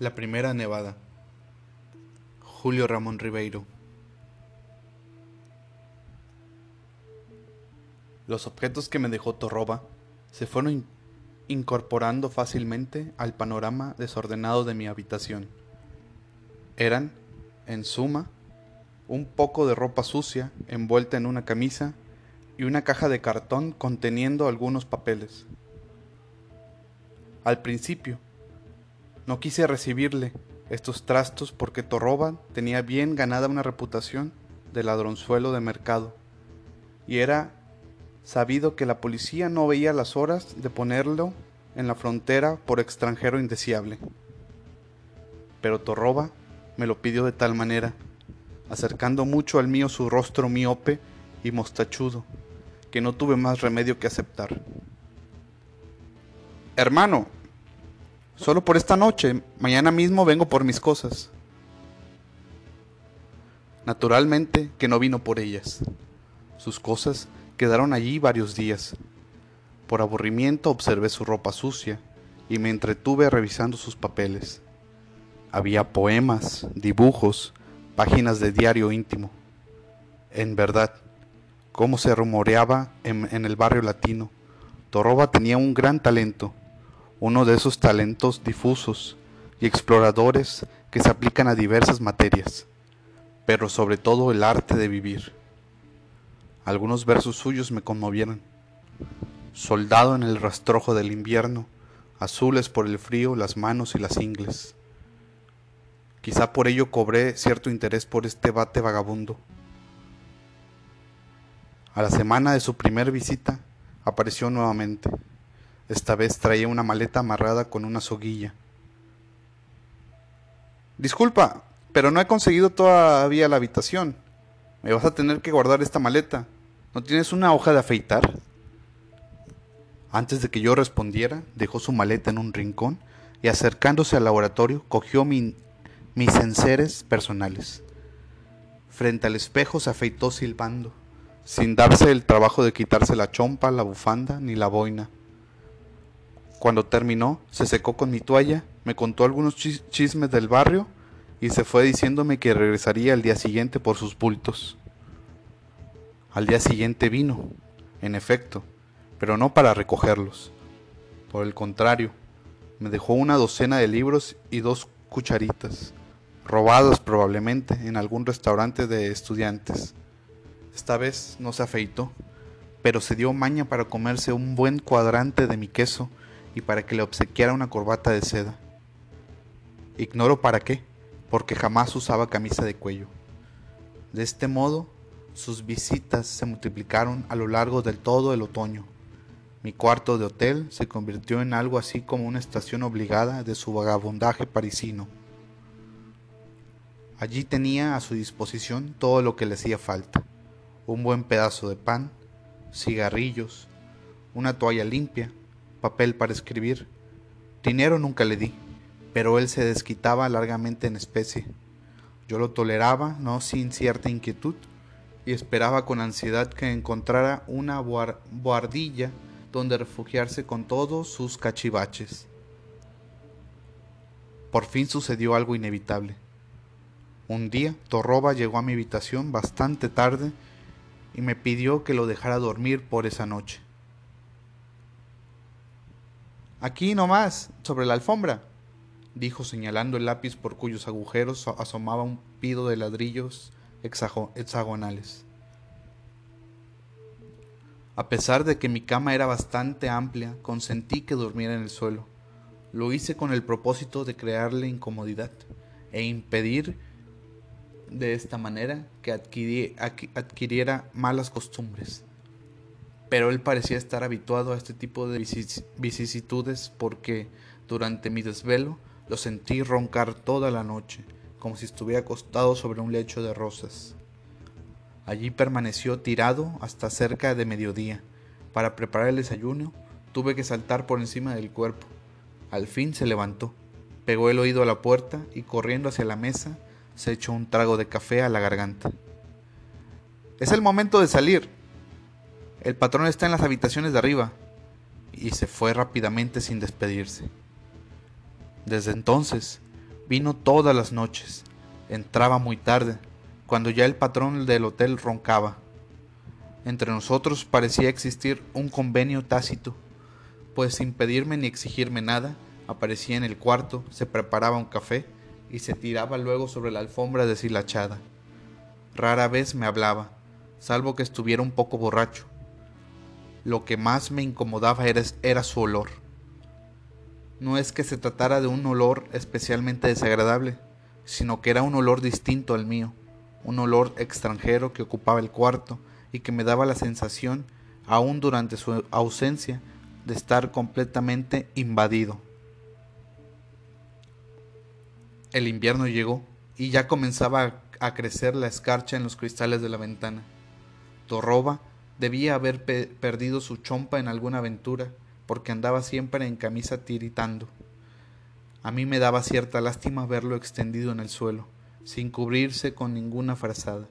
La primera nevada. Julio Ramón Ribeiro. Los objetos que me dejó Torroba se fueron incorporando fácilmente al panorama desordenado de mi habitación. Eran, en suma, un poco de ropa sucia envuelta en una camisa y una caja de cartón conteniendo algunos papeles. Al principio, no quise recibirle estos trastos porque Torroba tenía bien ganada una reputación de ladronzuelo de mercado, y era sabido que la policía no veía las horas de ponerlo en la frontera por extranjero indeseable. Pero Torroba me lo pidió de tal manera, acercando mucho al mío su rostro miope y mostachudo, que no tuve más remedio que aceptar. Hermano, Solo por esta noche. Mañana mismo vengo por mis cosas. Naturalmente que no vino por ellas. Sus cosas quedaron allí varios días. Por aburrimiento observé su ropa sucia y me entretuve revisando sus papeles. Había poemas, dibujos, páginas de diario íntimo. En verdad, cómo se rumoreaba en, en el barrio latino. Torroba tenía un gran talento uno de esos talentos difusos y exploradores que se aplican a diversas materias, pero sobre todo el arte de vivir. Algunos versos suyos me conmovieron. Soldado en el rastrojo del invierno, azules por el frío las manos y las ingles. Quizá por ello cobré cierto interés por este bate vagabundo. A la semana de su primer visita apareció nuevamente. Esta vez traía una maleta amarrada con una soguilla. Disculpa, pero no he conseguido todavía la habitación. Me vas a tener que guardar esta maleta. ¿No tienes una hoja de afeitar? Antes de que yo respondiera, dejó su maleta en un rincón y acercándose al laboratorio cogió mis enseres personales. Frente al espejo se afeitó silbando, sin darse el trabajo de quitarse la chompa, la bufanda ni la boina. Cuando terminó, se secó con mi toalla, me contó algunos chismes del barrio y se fue diciéndome que regresaría al día siguiente por sus bultos. Al día siguiente vino, en efecto, pero no para recogerlos. Por el contrario, me dejó una docena de libros y dos cucharitas, robadas probablemente en algún restaurante de estudiantes. Esta vez no se afeitó, pero se dio maña para comerse un buen cuadrante de mi queso y para que le obsequiara una corbata de seda. Ignoro para qué, porque jamás usaba camisa de cuello. De este modo, sus visitas se multiplicaron a lo largo del todo el otoño. Mi cuarto de hotel se convirtió en algo así como una estación obligada de su vagabundaje parisino. Allí tenía a su disposición todo lo que le hacía falta. Un buen pedazo de pan, cigarrillos, una toalla limpia, papel para escribir. Dinero nunca le di, pero él se desquitaba largamente en especie. Yo lo toleraba, no sin cierta inquietud, y esperaba con ansiedad que encontrara una boardilla donde refugiarse con todos sus cachivaches. Por fin sucedió algo inevitable. Un día Torroba llegó a mi habitación bastante tarde y me pidió que lo dejara dormir por esa noche. Aquí nomás, sobre la alfombra, dijo señalando el lápiz por cuyos agujeros asomaba un pido de ladrillos hexagonales. A pesar de que mi cama era bastante amplia, consentí que durmiera en el suelo. Lo hice con el propósito de crearle incomodidad e impedir de esta manera que adquiriera malas costumbres pero él parecía estar habituado a este tipo de vicisitudes porque durante mi desvelo lo sentí roncar toda la noche, como si estuviera acostado sobre un lecho de rosas. Allí permaneció tirado hasta cerca de mediodía. Para preparar el desayuno tuve que saltar por encima del cuerpo. Al fin se levantó, pegó el oído a la puerta y corriendo hacia la mesa se echó un trago de café a la garganta. Es el momento de salir, el patrón está en las habitaciones de arriba. Y se fue rápidamente sin despedirse. Desde entonces Vino todas las noches. Entraba muy tarde, cuando ya el patrón del hotel roncaba. Entre nosotros parecía existir un convenio tácito, pues sin pedirme ni exigirme nada, aparecía en el cuarto, se preparaba un café y se tiraba luego sobre la alfombra deshilachada. Rara vez me hablaba, salvo que estuviera un poco borracho. Lo que más me incomodaba era, su olor. No es que se tratara de un olor especialmente desagradable, sino que era un olor distinto al mío, un olor extranjero que ocupaba el cuarto y que me daba la sensación, aún durante su ausencia, de estar completamente invadido. El invierno llegó y ya comenzaba a crecer la escarcha en los cristales de la ventana. Torroba debía haber perdido su chompa en alguna aventura, porque andaba siempre en camisa tiritando. A mí me daba cierta lástima verlo extendido en el suelo, sin cubrirse con ninguna frazada.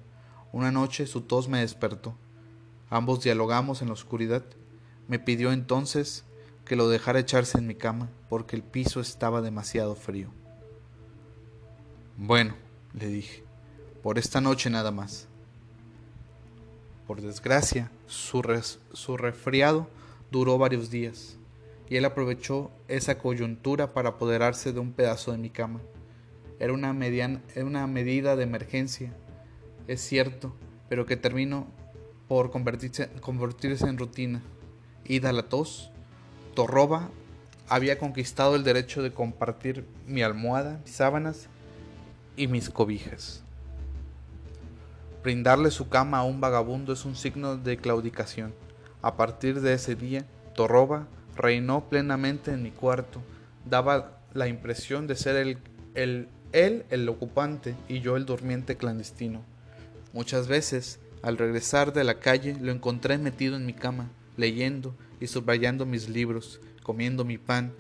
Una noche su tos me despertó. Ambos dialogamos en la oscuridad. Me pidió entonces que lo dejara echarse en mi cama, porque el piso estaba demasiado frío. Bueno, le dije, por esta noche nada más. Por desgracia, su, su resfriado duró varios días, y él aprovechó esa coyuntura para apoderarse de un pedazo de mi cama. Era una, mediana, era una medida de emergencia, es cierto, pero que terminó por convertirse, convertirse en rutina. Ida la tos, Torroba había conquistado el derecho de compartir mi almohada, mis sábanas y mis cobijas. Brindarle su cama a un vagabundo es un signo de claudicación. A partir de ese día, Torroba reinó plenamente en mi cuarto. Daba la impresión de ser el, el, él el ocupante y yo el durmiente clandestino. Muchas veces, al regresar de la calle, lo encontré metido en mi cama, leyendo y subrayando mis libros, comiendo mi pan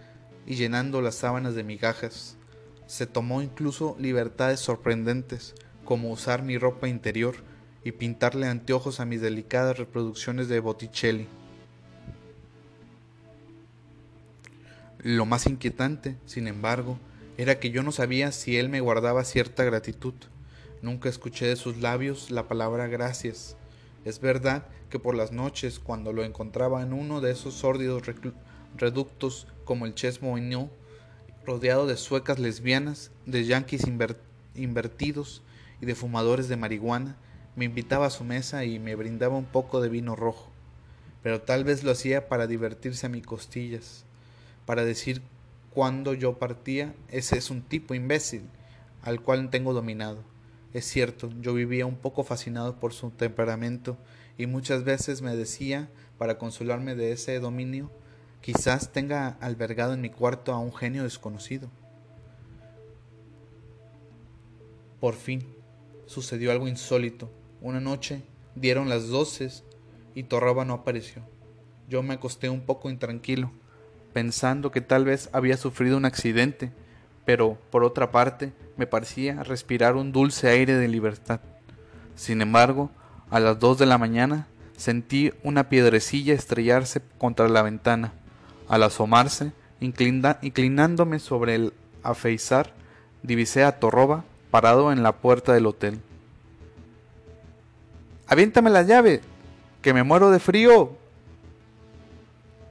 y llenando las sábanas de migajas. Se tomó incluso libertades sorprendentes, como usar mi ropa interior y pintarle anteojos a mis delicadas reproducciones de Botticelli. Lo más inquietante, sin embargo, era que yo no sabía si él me guardaba cierta gratitud. Nunca escuché de sus labios la palabra gracias. Es verdad que por las noches, cuando lo encontraba en uno de esos sórdidos reductos como el Ches rodeado de suecas lesbianas, de yanquis invertidos y de fumadores de marihuana, me invitaba a su mesa y me brindaba un poco de vino rojo. Pero tal vez lo hacía para divertirse a mis costillas, para decir cuando yo partía, ese es un tipo imbécil, al cual tengo dominado. Es cierto, yo vivía un poco fascinado por su temperamento y muchas veces me decía, para consolarme de ese dominio, quizás tenga albergado en mi cuarto a un genio desconocido. Por fin, sucedió algo insólito. Una noche dieron las doce y Torraba no apareció. Yo me acosté un poco intranquilo, pensando que tal vez había sufrido un accidente pero por otra parte me parecía respirar un dulce aire de libertad. Sin embargo, a las dos de la mañana sentí una piedrecilla estrellarse contra la ventana. Al asomarse, inclinándome sobre el afeizar, divisé a Torroba parado en la puerta del hotel. Aviéntame la llave, que me muero de frío.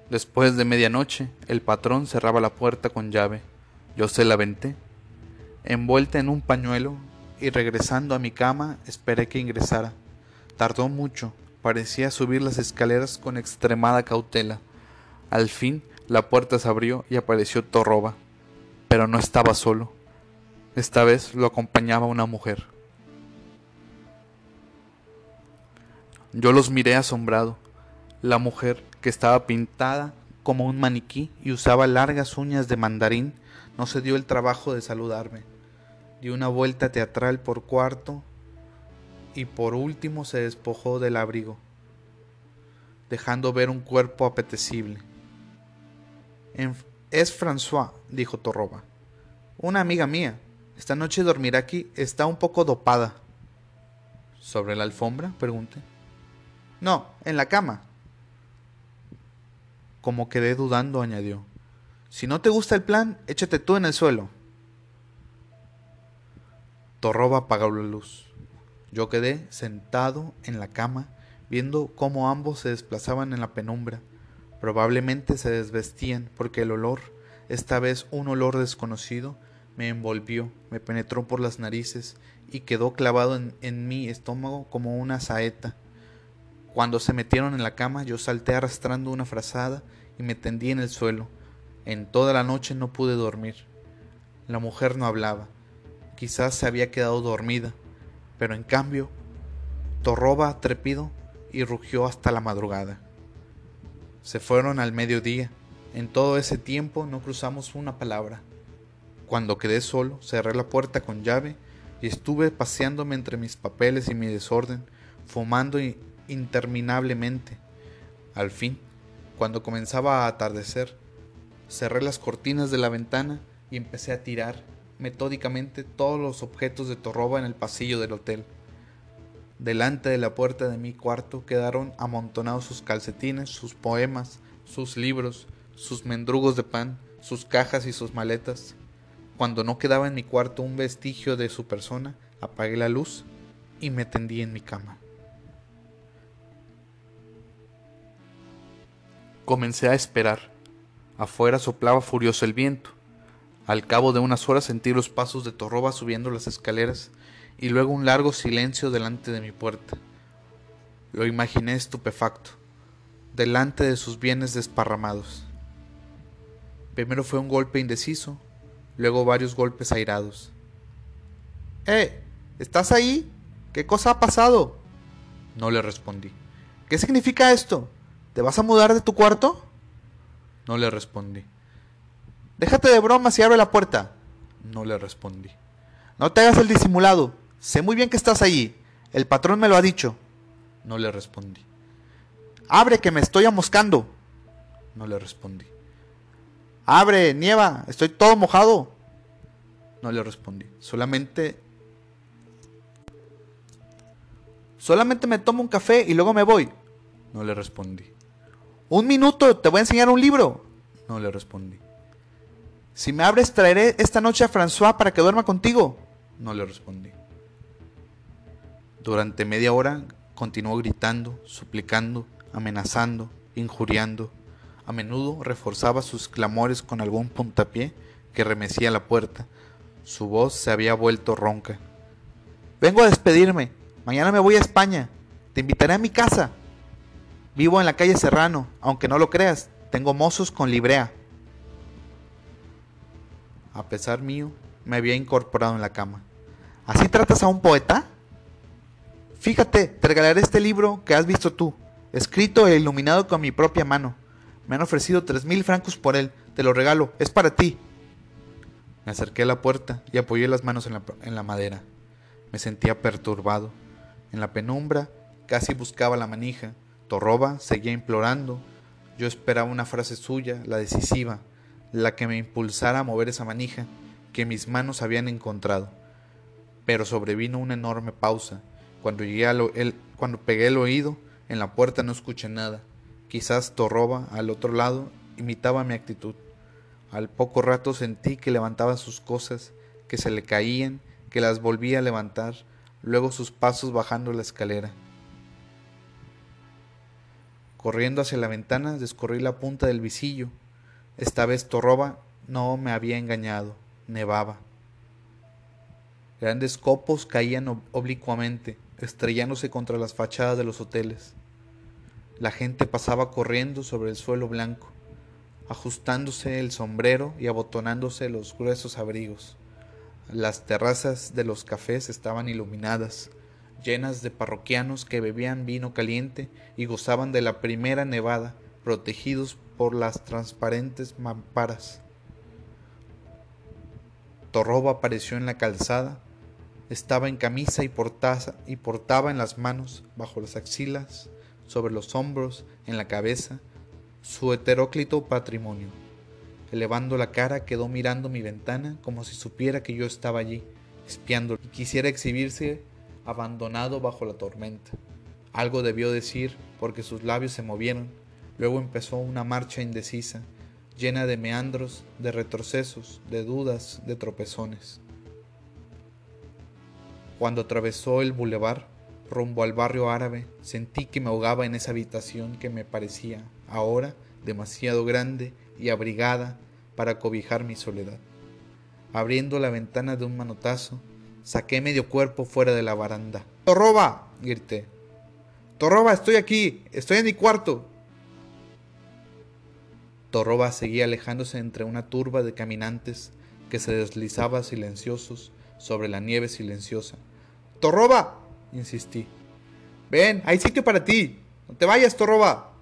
Después de medianoche, el patrón cerraba la puerta con llave. Yo se la venté, envuelta en un pañuelo, y regresando a mi cama esperé que ingresara. Tardó mucho, parecía subir las escaleras con extremada cautela. Al fin la puerta se abrió y apareció Torroba, pero no estaba solo. Esta vez lo acompañaba una mujer. Yo los miré asombrado. La mujer, que estaba pintada como un maniquí y usaba largas uñas de mandarín, no se dio el trabajo de saludarme. Dio una vuelta teatral por cuarto y por último se despojó del abrigo, dejando ver un cuerpo apetecible. Es François, dijo Torroba. Una amiga mía. Esta noche dormirá aquí. Está un poco dopada. ¿Sobre la alfombra? pregunté. No, en la cama. Como quedé dudando, añadió. Si no te gusta el plan, échate tú en el suelo. Torroba apagó la luz. Yo quedé sentado en la cama, viendo cómo ambos se desplazaban en la penumbra. Probablemente se desvestían, porque el olor, esta vez un olor desconocido, me envolvió, me penetró por las narices y quedó clavado en, en mi estómago como una saeta. Cuando se metieron en la cama, yo salté arrastrando una frazada y me tendí en el suelo. En toda la noche no pude dormir. La mujer no hablaba. Quizás se había quedado dormida, pero en cambio, torroba trepido y rugió hasta la madrugada. Se fueron al mediodía. En todo ese tiempo no cruzamos una palabra. Cuando quedé solo, cerré la puerta con llave y estuve paseándome entre mis papeles y mi desorden, fumando interminablemente. Al fin, cuando comenzaba a atardecer, cerré las cortinas de la ventana y empecé a tirar metódicamente todos los objetos de Torroba en el pasillo del hotel. Delante de la puerta de mi cuarto quedaron amontonados sus calcetines, sus poemas, sus libros, sus mendrugos de pan, sus cajas y sus maletas. Cuando no quedaba en mi cuarto un vestigio de su persona, apagué la luz y me tendí en mi cama. Comencé a esperar. Afuera soplaba furioso el viento. Al cabo de unas horas sentí los pasos de Torroba subiendo las escaleras y luego un largo silencio delante de mi puerta. Lo imaginé estupefacto, delante de sus bienes desparramados. Primero fue un golpe indeciso, luego varios golpes airados. ¡Eh! ¿Estás ahí? ¿Qué cosa ha pasado? No le respondí. ¿Qué significa esto? ¿Te vas a mudar de tu cuarto? No le respondí. Déjate de bromas y abre la puerta. No le respondí. No te hagas el disimulado. Sé muy bien que estás allí. El patrón me lo ha dicho. No le respondí. Abre, que me estoy amoscando. No le respondí. Abre, nieva, estoy todo mojado. No le respondí. Solamente... Solamente me tomo un café y luego me voy. No le respondí. Un minuto, te voy a enseñar un libro. No le respondí. Si me abres, traeré esta noche a François para que duerma contigo. No le respondí. Durante media hora continuó gritando, suplicando, amenazando, injuriando. A menudo reforzaba sus clamores con algún puntapié que remecía la puerta. Su voz se había vuelto ronca. Vengo a despedirme. Mañana me voy a España. Te invitaré a mi casa. Vivo en la calle Serrano, aunque no lo creas. Tengo mozos con librea a pesar mío, me había incorporado en la cama. ¿Así tratas a un poeta? Fíjate, te regalaré este libro que has visto tú, escrito e iluminado con mi propia mano. Me han ofrecido tres mil francos por él. Te lo regalo, es para ti. Me acerqué a la puerta y apoyé las manos en la, en la madera. Me sentía perturbado. En la penumbra casi buscaba la manija. Torroba seguía implorando. Yo esperaba una frase suya, la decisiva, la que me impulsara a mover esa manija que mis manos habían encontrado. Pero sobrevino una enorme pausa. Cuando, llegué el, cuando pegué el oído, en la puerta no escuché nada. Quizás Torroba, al otro lado, imitaba mi actitud. Al poco rato sentí que levantaba sus cosas, que se le caían, que las volvía a levantar, luego sus pasos bajando la escalera. Corriendo hacia la ventana, descorrí la punta del visillo esta vez Torroba no me había engañado, nevaba. Grandes copos caían oblicuamente, estrellándose contra las fachadas de los hoteles. La gente pasaba corriendo sobre el suelo blanco, ajustándose el sombrero y abotonándose los gruesos abrigos. Las terrazas de los cafés estaban iluminadas, llenas de parroquianos que bebían vino caliente y gozaban de la primera nevada, protegidos por las transparentes mamparas. Torroba apareció en la calzada, estaba en camisa y, y portaba en las manos, bajo las axilas, sobre los hombros, en la cabeza, su heteróclito patrimonio. Elevando la cara quedó mirando mi ventana como si supiera que yo estaba allí, espiando, y quisiera exhibirse abandonado bajo la tormenta. Algo debió decir porque sus labios se movieron Luego empezó una marcha indecisa, llena de meandros, de retrocesos, de dudas, de tropezones. Cuando atravesó el bulevar rumbo al barrio árabe, sentí que me ahogaba en esa habitación que me parecía ahora demasiado grande y abrigada para cobijar mi soledad. Abriendo la ventana de un manotazo, saqué medio cuerpo fuera de la baranda. ¡Torroba! grité. ¡Torroba, estoy aquí! ¡Estoy en mi cuarto! Torroba seguía alejándose entre una turba de caminantes que se deslizaba silenciosos sobre la nieve silenciosa. ¡Torroba! insistí. Ven, hay sitio para ti. No te vayas, Torroba.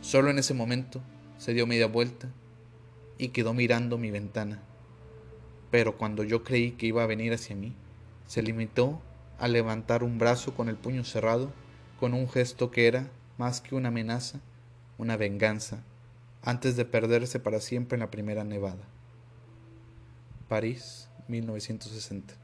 Solo en ese momento se dio media vuelta y quedó mirando mi ventana. Pero cuando yo creí que iba a venir hacia mí, se limitó a levantar un brazo con el puño cerrado, con un gesto que era, más que una amenaza, una venganza, antes de perderse para siempre en la primera nevada. París, 1960.